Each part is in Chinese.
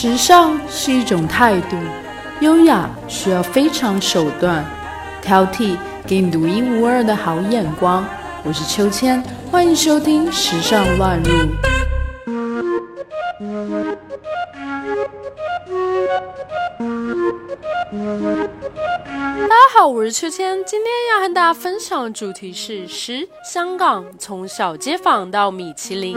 时尚是一种态度，优雅需要非常手段，挑剔给你独一无二的好眼光。我是秋千，欢迎收听《时尚乱入》。我是秋千，今天要和大家分享的主题是十香港从小街坊到米其林。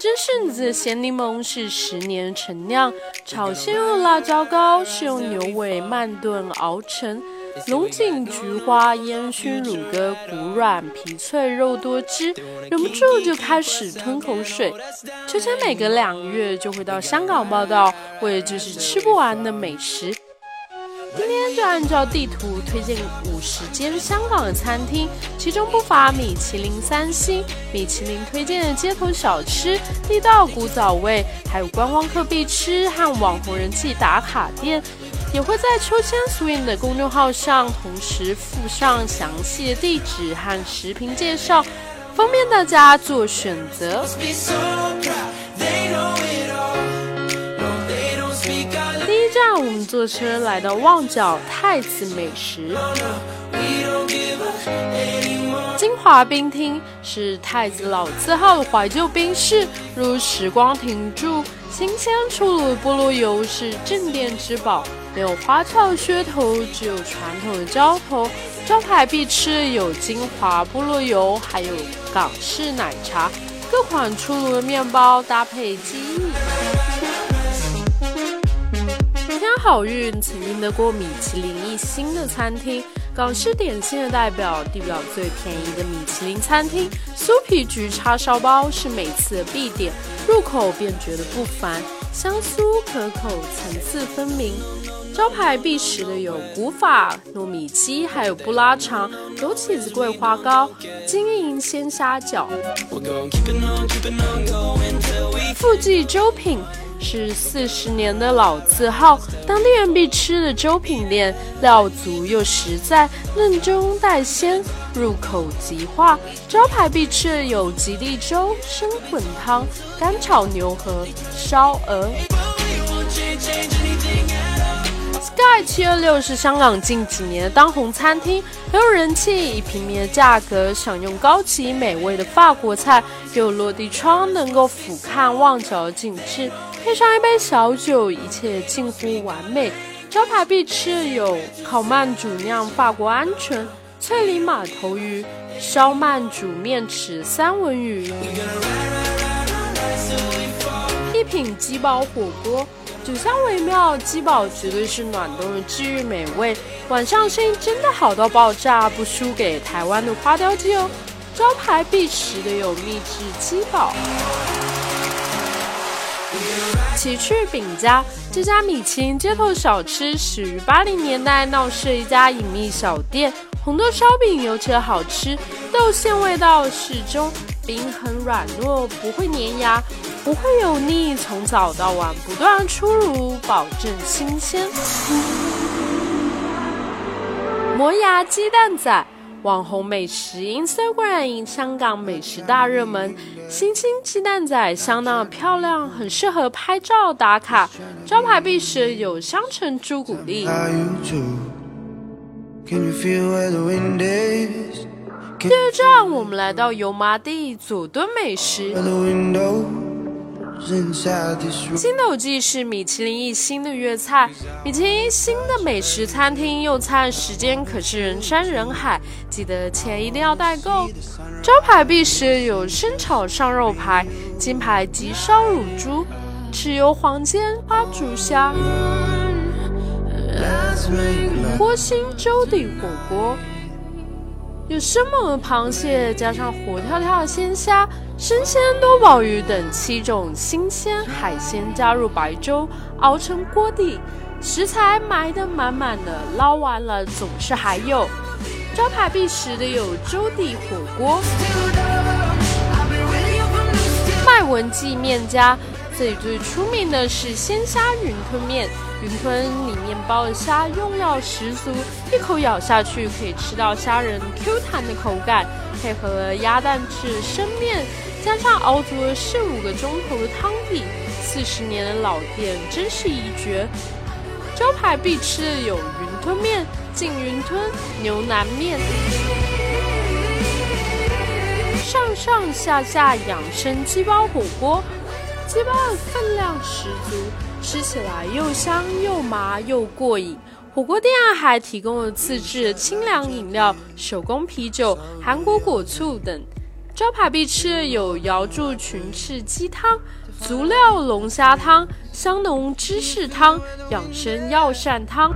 真顺子咸柠檬是十年陈酿，炒鲜肉辣椒糕是用牛尾慢炖熬成。龙井菊花烟熏乳鸽，骨软皮脆肉多汁，忍不住就开始吞口水。秋千每隔两个月就会到香港报道，为的就是吃不完的美食。今天就按照地图推荐五十间香港的餐厅，其中不乏米其林三星。米其林推荐的街头小吃、地道古早味，还有观光客必吃和网红人气打卡店。也会在秋千 swing 的公众号上同时附上详细的地址和食评介绍，方便大家做选择。第一站，我们坐车来到旺角太子美食。金华冰厅是太子老字号的怀旧冰室，如时光停驻。新鲜出炉的菠萝油是镇店之宝，没有花俏噱头，只有传统的浇头。招牌必吃有金华菠萝油，还有港式奶茶。各款出炉的面包搭配记忆。天好运曾经得过米其林一星的餐厅。港式点心的代表，地表最便宜的米其林餐厅酥皮焗叉烧包是每次的必点，入口便觉得不凡，香酥可口，层次分明。招牌必食的有古法糯米鸡，还有布拉肠、枸杞子桂花糕、金银鲜虾饺。富记粥品。是四十年的老字号，当地人必吃的粥品店，料足又实在，嫩中带鲜，入口即化。招牌必吃的有吉利粥、生滚汤、干炒牛河、烧鹅。Sky 七二六是香港近几年的当红餐厅，很有人气，以平民的价格享用高级美味的法国菜，有落地窗能够俯瞰旺角的景致。配上一杯小酒，一切近乎完美。招牌必吃有烤慢煮酿法国鹌鹑、翠梨马头鱼、烧慢煮面豉三文鱼。一品鸡煲火锅，酒香微妙，鸡煲绝对是暖冬的治愈美味。晚上生意真的好到爆炸，不输给台湾的花雕鸡哦。招牌必食的有秘制鸡煲。奇趣饼家这家米其林街头小吃始于八零年代，闹市一家隐秘小店。红豆烧饼尤其好吃，豆馅味道适中，饼很软糯，不会粘牙，不会油腻，从早到晚不断出炉，保证新鲜。磨牙鸡蛋仔。网红美食 Instagram 香港美食大热门，新星鸡蛋仔相当的漂亮，很适合拍照打卡。招牌必食有香橙朱古力。第二站，我们来到油麻地佐敦美食。新斗记是米其林一星的粤菜，米其林一星的美食餐厅用餐时间可是人山人海，记得钱一定要带够。招牌必食有生炒上肉排、金牌吉烧乳猪、豉油黄煎花竹虾、锅心粥底火锅。有生猛的螃蟹，加上活跳跳的鲜虾、生鲜多宝鱼等七种新鲜海鲜加入白粥，熬成锅底，食材埋得满满的，捞完了总是还有。招牌必食的有粥底火锅、麦文记面家。这里最出名的是鲜虾云吞面，云吞里面包的虾用料十足，一口咬下去可以吃到虾仁 Q 弹的口感，配合了鸭蛋制生面，加上熬足了十五个钟头的汤底，四十年的老店真是一绝。招牌必吃的有云吞面、净云吞、牛腩面，上上下下养生鸡包火锅，鸡包分量十足，吃起来又香又麻又过瘾。火锅店还提供了自制清凉饮料、手工啤酒、韩国果醋等。招牌必吃有瑶柱群翅鸡汤、足料龙虾汤、香浓芝士汤、养生药膳汤。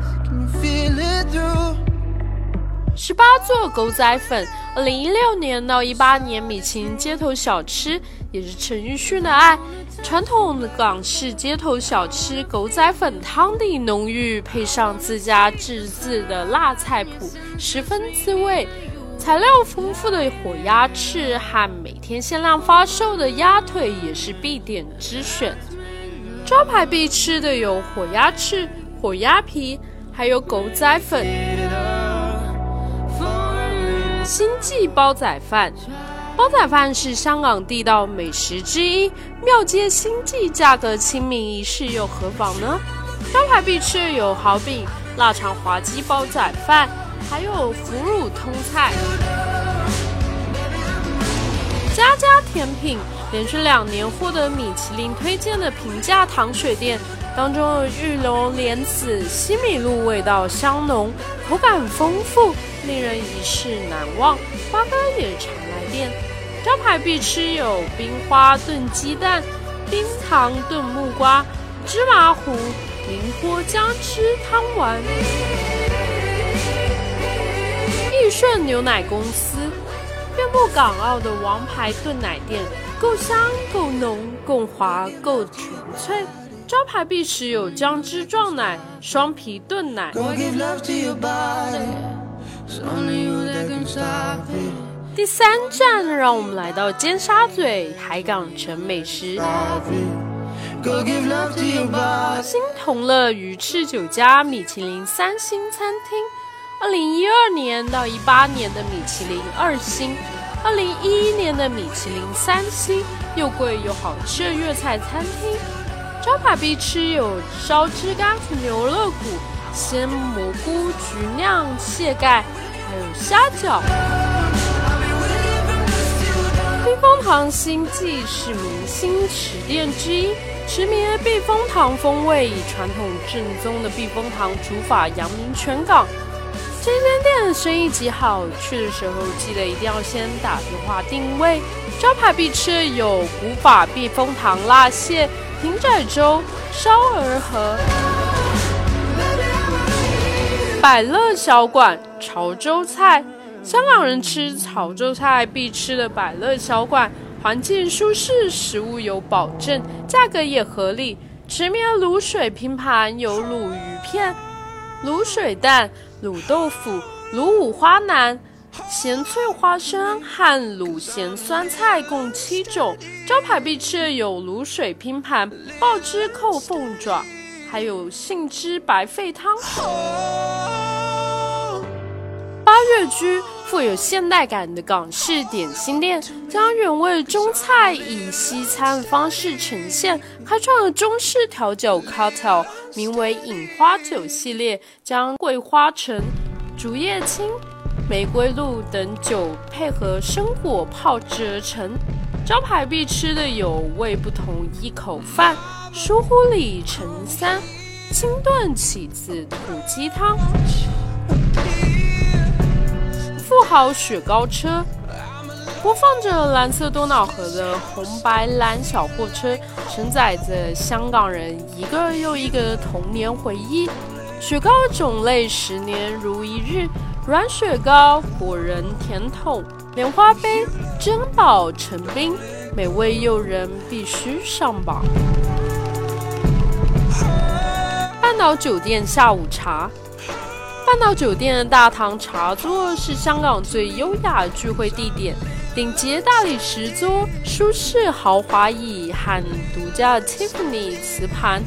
十八座狗仔粉，二零一六年到一八年米其林街头小吃，也是陈奕迅的爱。传统的港式街头小吃，狗仔粉汤底浓郁，配上自家自制的辣菜谱，十分滋味。材料丰富的火鸭翅和每天限量发售的鸭腿也是必点之选。招牌必吃的有火鸭翅、火鸭皮，还有狗仔粉。星记煲仔饭，煲仔饭是香港地道美食之一，庙街星记价格亲民，一试又何妨呢？招牌必吃有蚝饼、腊肠滑鸡煲仔饭。还有腐乳通菜，家家甜品连续两年获得米其林推荐的平价糖水店当中玉龙莲子西米露味道香浓，口感丰富，令人一世难忘。花哥也常来店，招牌必吃有冰花炖鸡蛋、冰糖炖木瓜、芝麻糊、宁波姜汁汤丸。益顺牛奶公司，遍布港澳的王牌炖奶店，够香、够浓、够滑、够纯粹。招牌必食有姜汁撞奶、双皮炖奶。第三站，让我们来到尖沙咀海港城美食，新同乐鱼翅酒家米其林三星餐厅。二零一二年到一八年的米其林二星，二零一一年的米其林三星，又贵又好吃的粤菜餐厅，招牌必吃有烧汁干牛肋骨、鲜蘑菇、菊酿蟹盖，还有虾饺。避风塘星记是明星池店之一，驰名的避风塘风味以传统正宗的避风塘煮法扬名全港。这间店生意极好，去的时候记得一定要先打电话定位。招牌必吃有古法避风塘辣蟹、平仔粥、烧鹅河。百乐小馆潮州菜，香港人吃潮州菜必吃的百乐小馆，环境舒适，食物有保证，价格也合理。吃面卤水拼盘有卤鱼片、卤水蛋。卤豆腐、卤五花腩、咸脆花生和卤咸酸菜共七种。招牌必吃有卤水拼盘、爆汁扣凤爪，还有杏汁白肺汤。八月居富有现代感的港式点心店，将原味中菜以西餐方式呈现，开创了中式调酒 cocktail，名为饮花酒系列，将桂花橙、竹叶青、玫瑰露等酒配合生果泡制而成。招牌必吃的有味不同一口饭、疏忽里陈三、清炖起子土鸡汤。富豪雪糕车播放着蓝色多瑙河的红白蓝小货车，承载着香港人一个又一个童年回忆。雪糕种类十年如一日，软雪糕、果仁甜筒、莲花杯、珍宝成冰，美味诱人，必须上榜。半岛酒店下午茶。半岛酒店的大堂茶座是香港最优雅的聚会地点，顶级大理石桌、舒适豪华椅和独家 Tiffany 瓷盘，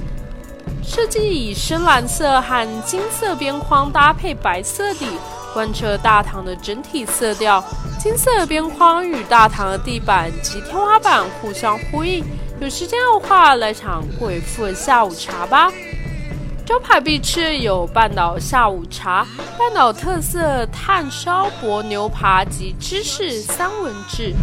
设计以深蓝色和金色边框搭配白色底，贯彻大堂的整体色调。金色边框与大堂的地板及天花板互相呼应。有时间的话，来场贵妇的下午茶吧。招牌必吃有半岛下午茶、半岛特色炭烧薄牛扒及芝士三文治。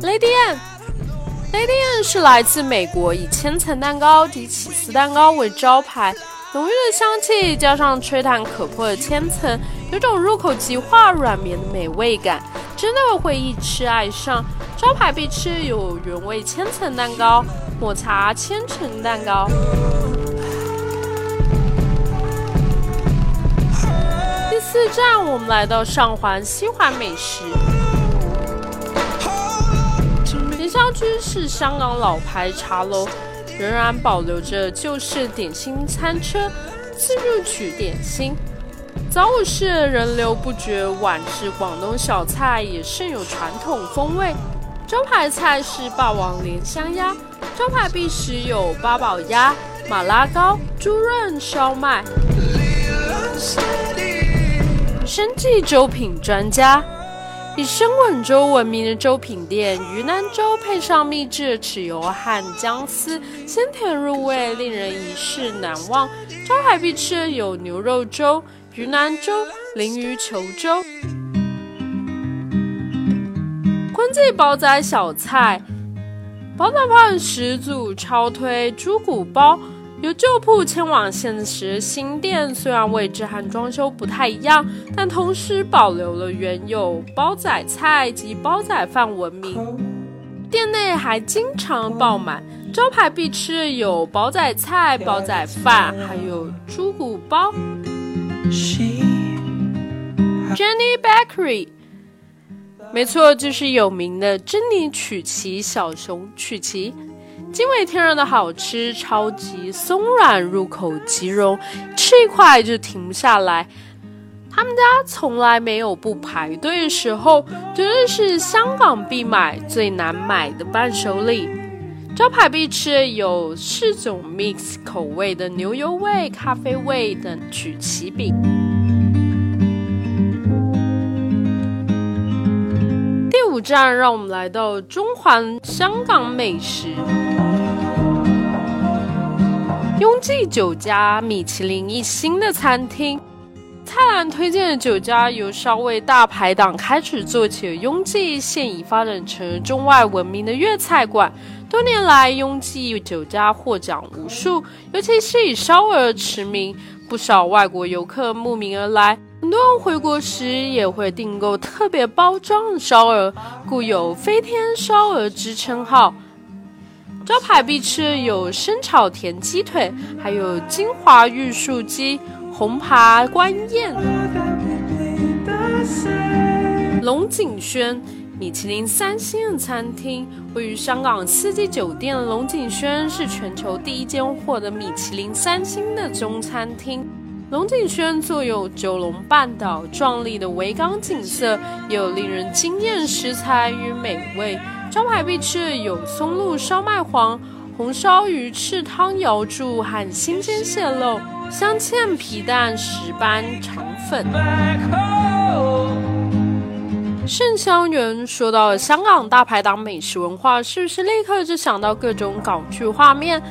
Lady Anne，Lady Anne 是来自美国，以千层蛋糕及起司蛋糕为招牌，浓郁的香气加上吹弹可破的千层，有种入口即化、软绵的美味感，真的会一吃爱上。招牌必吃有原味千层蛋糕。抹茶千层蛋糕。第四站，我们来到上环西环美食。莲香居是香港老牌茶楼，仍然保留着旧式点心餐车，自助取点心。早午市人流不绝，晚市广东小菜也甚有传统风味。招牌菜是霸王莲香鸭。招牌必食有八宝鸭、马拉糕、猪润烧麦。生计粥品专家，以生滚粥闻名的粥品店，鱼腩粥配上秘制的豉油和姜丝，鲜甜入味，令人一世难忘。招牌必吃有牛肉粥、鱼腩粥、鲮鱼球粥。坤记煲仔小菜。煲仔饭始祖超推猪骨煲，由旧铺迁往现实新店，虽然位置和装修不太一样，但同时保留了原有煲仔菜及煲仔饭闻名。店内还经常爆满，招牌必吃有煲仔菜、煲仔饭，还有猪骨煲。Jenny Bakery。没错，就是有名的珍妮曲奇小熊曲奇，惊为天人的好吃，超级松软，入口即溶，吃一块就停不下来。他们家从来没有不排队的时候，绝对是香港必买、最难买的伴手礼。招牌必吃有四种 mix 口味的牛油味、咖啡味等曲奇饼。第五站，让我们来到中环香港美食。雍记酒家，米其林一星的餐厅。蔡澜推荐的酒家，由稍微大排档开始做起的雍记，现已发展成中外闻名的粤菜馆。多年来，雍记酒家获奖无数，尤其是以烧鹅驰名，不少外国游客慕名而来。很多人回国时也会订购特别包装的烧鹅，故有“飞天烧鹅”之称号。招牌必吃有生炒田鸡腿，还有金华玉树鸡、红扒官燕。龙井轩，米其林三星的餐厅，位于香港四季酒店的龙井轩是全球第一间获得米其林三星的中餐厅。龙井轩坐有九龙半岛壮丽的维港景色，也有令人惊艳食材与美味。招牌必吃有松露烧麦黄、红烧鱼翅汤瑶柱和新鲜蟹肉、镶嵌皮蛋石斑肠粉。盛香园说到香港大排档美食文化，是不是立刻就想到各种港剧画面？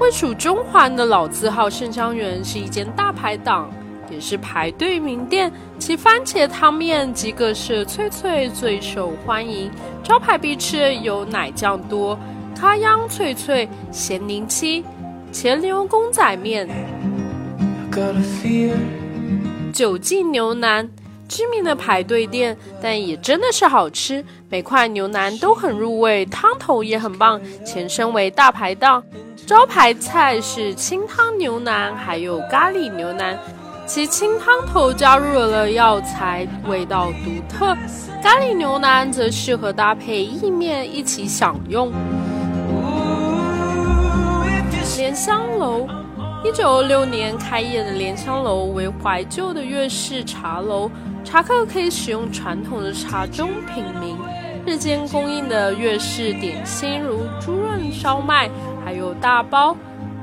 位处中环的老字号盛香园是一间大排档，也是排队名店。其番茄汤面及各式脆脆最受欢迎。招牌必吃有奶酱多、咖央脆脆、咸柠七、茄牛公仔面、九记牛腩。知名的排队店，但也真的是好吃。每块牛腩都很入味，汤头也很棒。前身为大排档。招牌菜是清汤牛腩，还有咖喱牛腩。其清汤头加入了药材，味道独特；咖喱牛腩则适合搭配意面一起享用。莲香楼，一九二六年开业的莲香楼为怀旧的粤式茶楼，茶客可以使用传统的茶盅品茗。日间供应的粤式点心如猪润烧麦。还有大包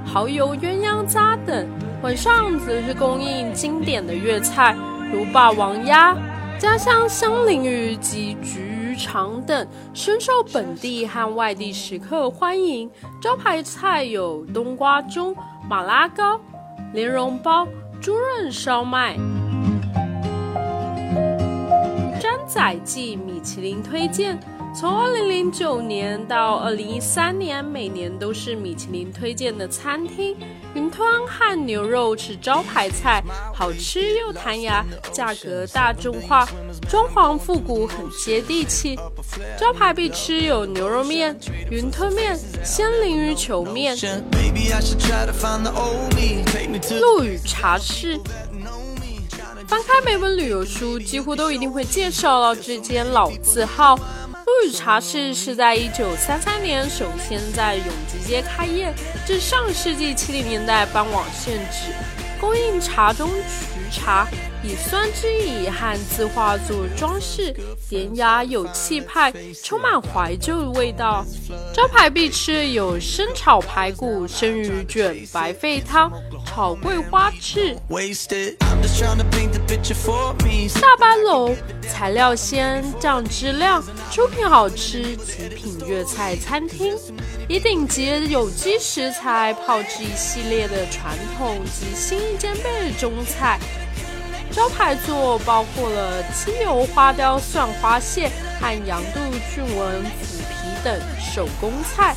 蚝油鸳鸯虾等，晚上则是供应经典的粤菜如霸王鸭、家乡香菱鱼及焗鱼肠等，深受本地和外地食客欢迎。招牌菜有冬瓜盅、马拉糕、莲蓉包、猪润烧麦。詹仔记米其林推荐。从二零零九年到二零一三年，每年都是米其林推荐的餐厅。云吞和牛肉是招牌菜，好吃又弹牙，价格大众化，装潢复古，很接地气。招牌必吃有牛肉面、云吞面、鲜鲮鱼球面。陆羽茶室，翻开每本旅游书，几乎都一定会介绍到这间老字号。陆羽茶室是在一九三三年首先在永吉街开业，至上世纪七零年代搬往现址，供应茶中曲茶，以酸枝椅和字画做装饰，典雅有气派，充满怀旧的味道。招牌必吃有生炒排骨、生鱼卷、白肺汤。炒桂花翅，大班楼材料鲜，酱汁亮，出品好吃，极品粤菜餐厅，以顶级有机食材炮制一系列的传统及新意兼备的中菜。招牌作包括了鸡油花雕蒜花蟹和羊肚菌纹腐皮等手工菜。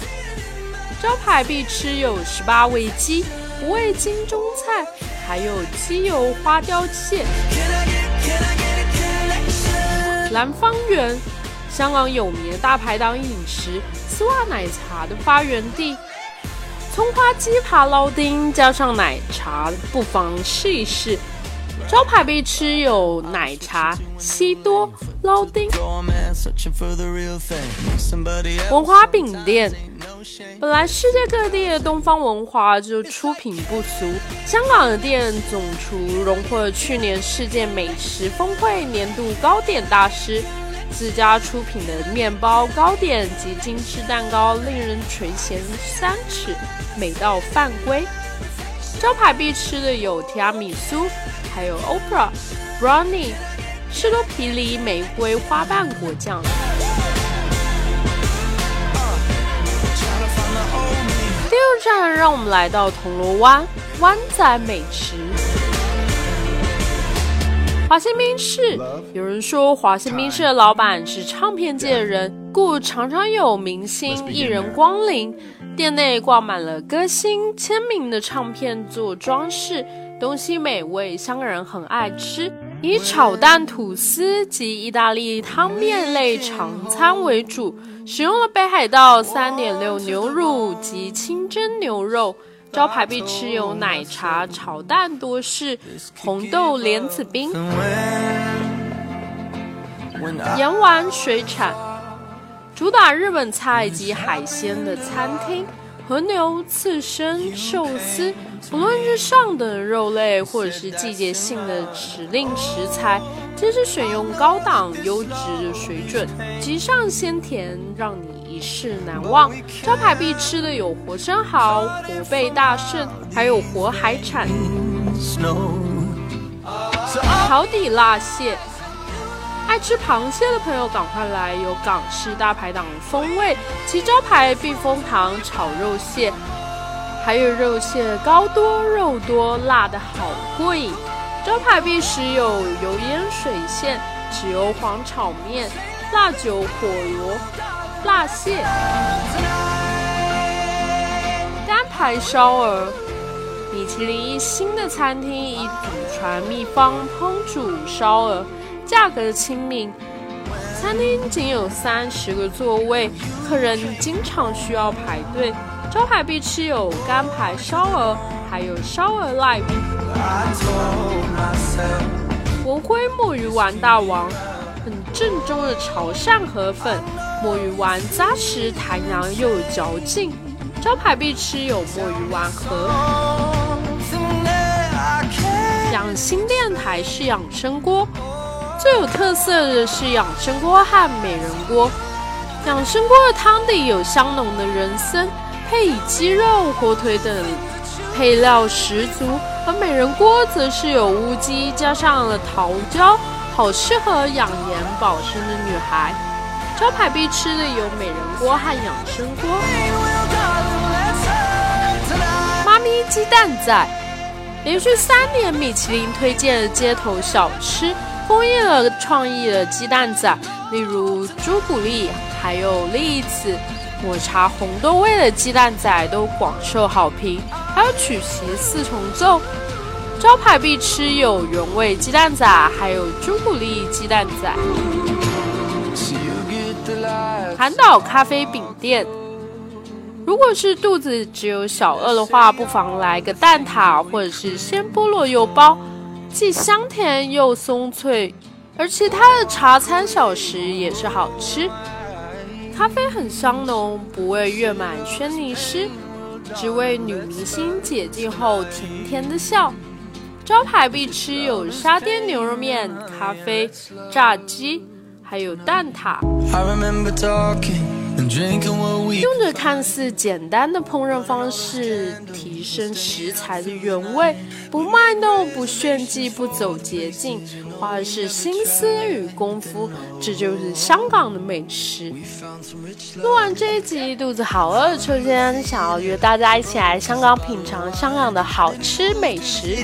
招牌必吃有十八味鸡。五味精中菜，还有鸡油花雕蟹。兰芳园，香港有名的大排档饮食，丝袜奶茶的发源地。葱花鸡扒捞丁加上奶茶，不妨试一试。招牌必吃有奶茶、西多、捞丁。文华饼店。本来世界各地的东方文化就出品不俗，香港的店总厨荣获去年世界美食峰会年度糕点大师，自家出品的面包、糕点及精致蛋糕令人垂涎三尺，美到犯规。招牌必吃的有提拉米苏，还有 Opera Brownie、士多啤梨玫瑰花瓣果酱。第二站，让我们来到铜锣湾湾仔美食。华新冰室，有人说华新冰室的老板是唱片界的人，故常常有明星艺人光临。店内挂满了歌星签名的唱片做装饰，东西美味，香港人很爱吃。以炒蛋吐司及意大利汤面类常餐为主，使用了北海道三点六牛乳及清蒸牛肉。招牌必吃有奶茶、炒蛋多士、红豆莲子冰。盐丸水产，主打日本菜及海鲜的餐厅。和牛、刺身、寿司，不论是上等肉类或者是季节性的指令食材，皆是选用高档优质的水准，极上鲜甜，让你一世难忘。招牌必吃的有活生蚝、活贝大圣，还有活海产。桥底辣蟹。爱吃螃蟹的朋友赶快来，有港式大排档风味，其招牌避风塘炒肉蟹，还有肉蟹高多肉多，辣的好过瘾。招牌必食有油烟水线、豉油黄炒面、辣酒火螺、辣蟹、单排烧鹅。米其林一星的餐厅以祖传秘方烹煮烧鹅。价格的亲民，餐厅仅有三十个座位，客人经常需要排队。招牌必吃有干排烧鹅，还有烧鹅 live。文辉墨鱼丸大王，很正宗的潮汕河粉，墨鱼丸扎实弹牙又有嚼劲。招牌必吃有墨鱼丸和。养心电台是养生锅。最有特色的是养生锅和美人锅。养生锅的汤底有香浓的人参，配以鸡肉、火腿等配料十足；而美人锅则是有乌鸡加上了桃胶，好适合养颜保身的女孩。招牌必吃的有美人锅和养生锅。妈咪鸡蛋仔，连续三年米其林推荐的街头小吃，封印了创意的鸡蛋仔，例如朱古力，还有栗子。抹茶红豆味的鸡蛋仔都广受好评，还有曲奇四重奏，招牌必吃有原味鸡蛋仔，还有朱古力鸡蛋仔。韩岛咖啡饼店，如果是肚子只有小饿的话，不妨来个蛋挞或者是鲜菠萝油包，既香甜又松脆，而其他的茶餐小食也是好吃。咖啡很香浓，不为月满轩尼诗，只为女明星解禁后甜甜的笑。招牌必吃有沙爹牛肉面、咖啡、炸鸡，还有蛋挞。用着看似简单的烹饪方式，提升食材的原味，不卖弄、不炫技、不走捷径，花的是心思与功夫，这就是香港的美食。录完这一集，肚子好饿，秋天想要约大家一起来香港品尝香港的好吃美食。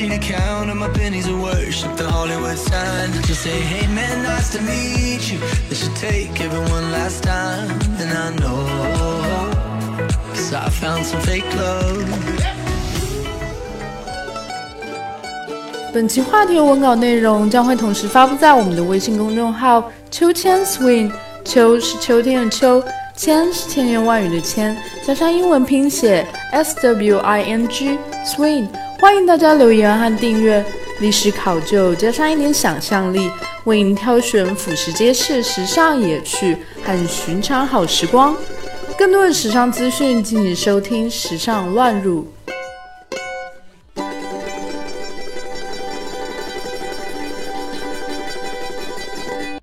本期话题文稿内容将会同时发布在我们的微信公众号“秋千 swing”。秋是秋天的秋，千是千言万语的千，加上英文拼写 s w i n g swing。欢迎大家留言和订阅。历史考究加上一点想象力，为您挑选俯拾街市时尚野趣和寻常好时光。更多的时尚资讯，敬请收听《时尚乱入》。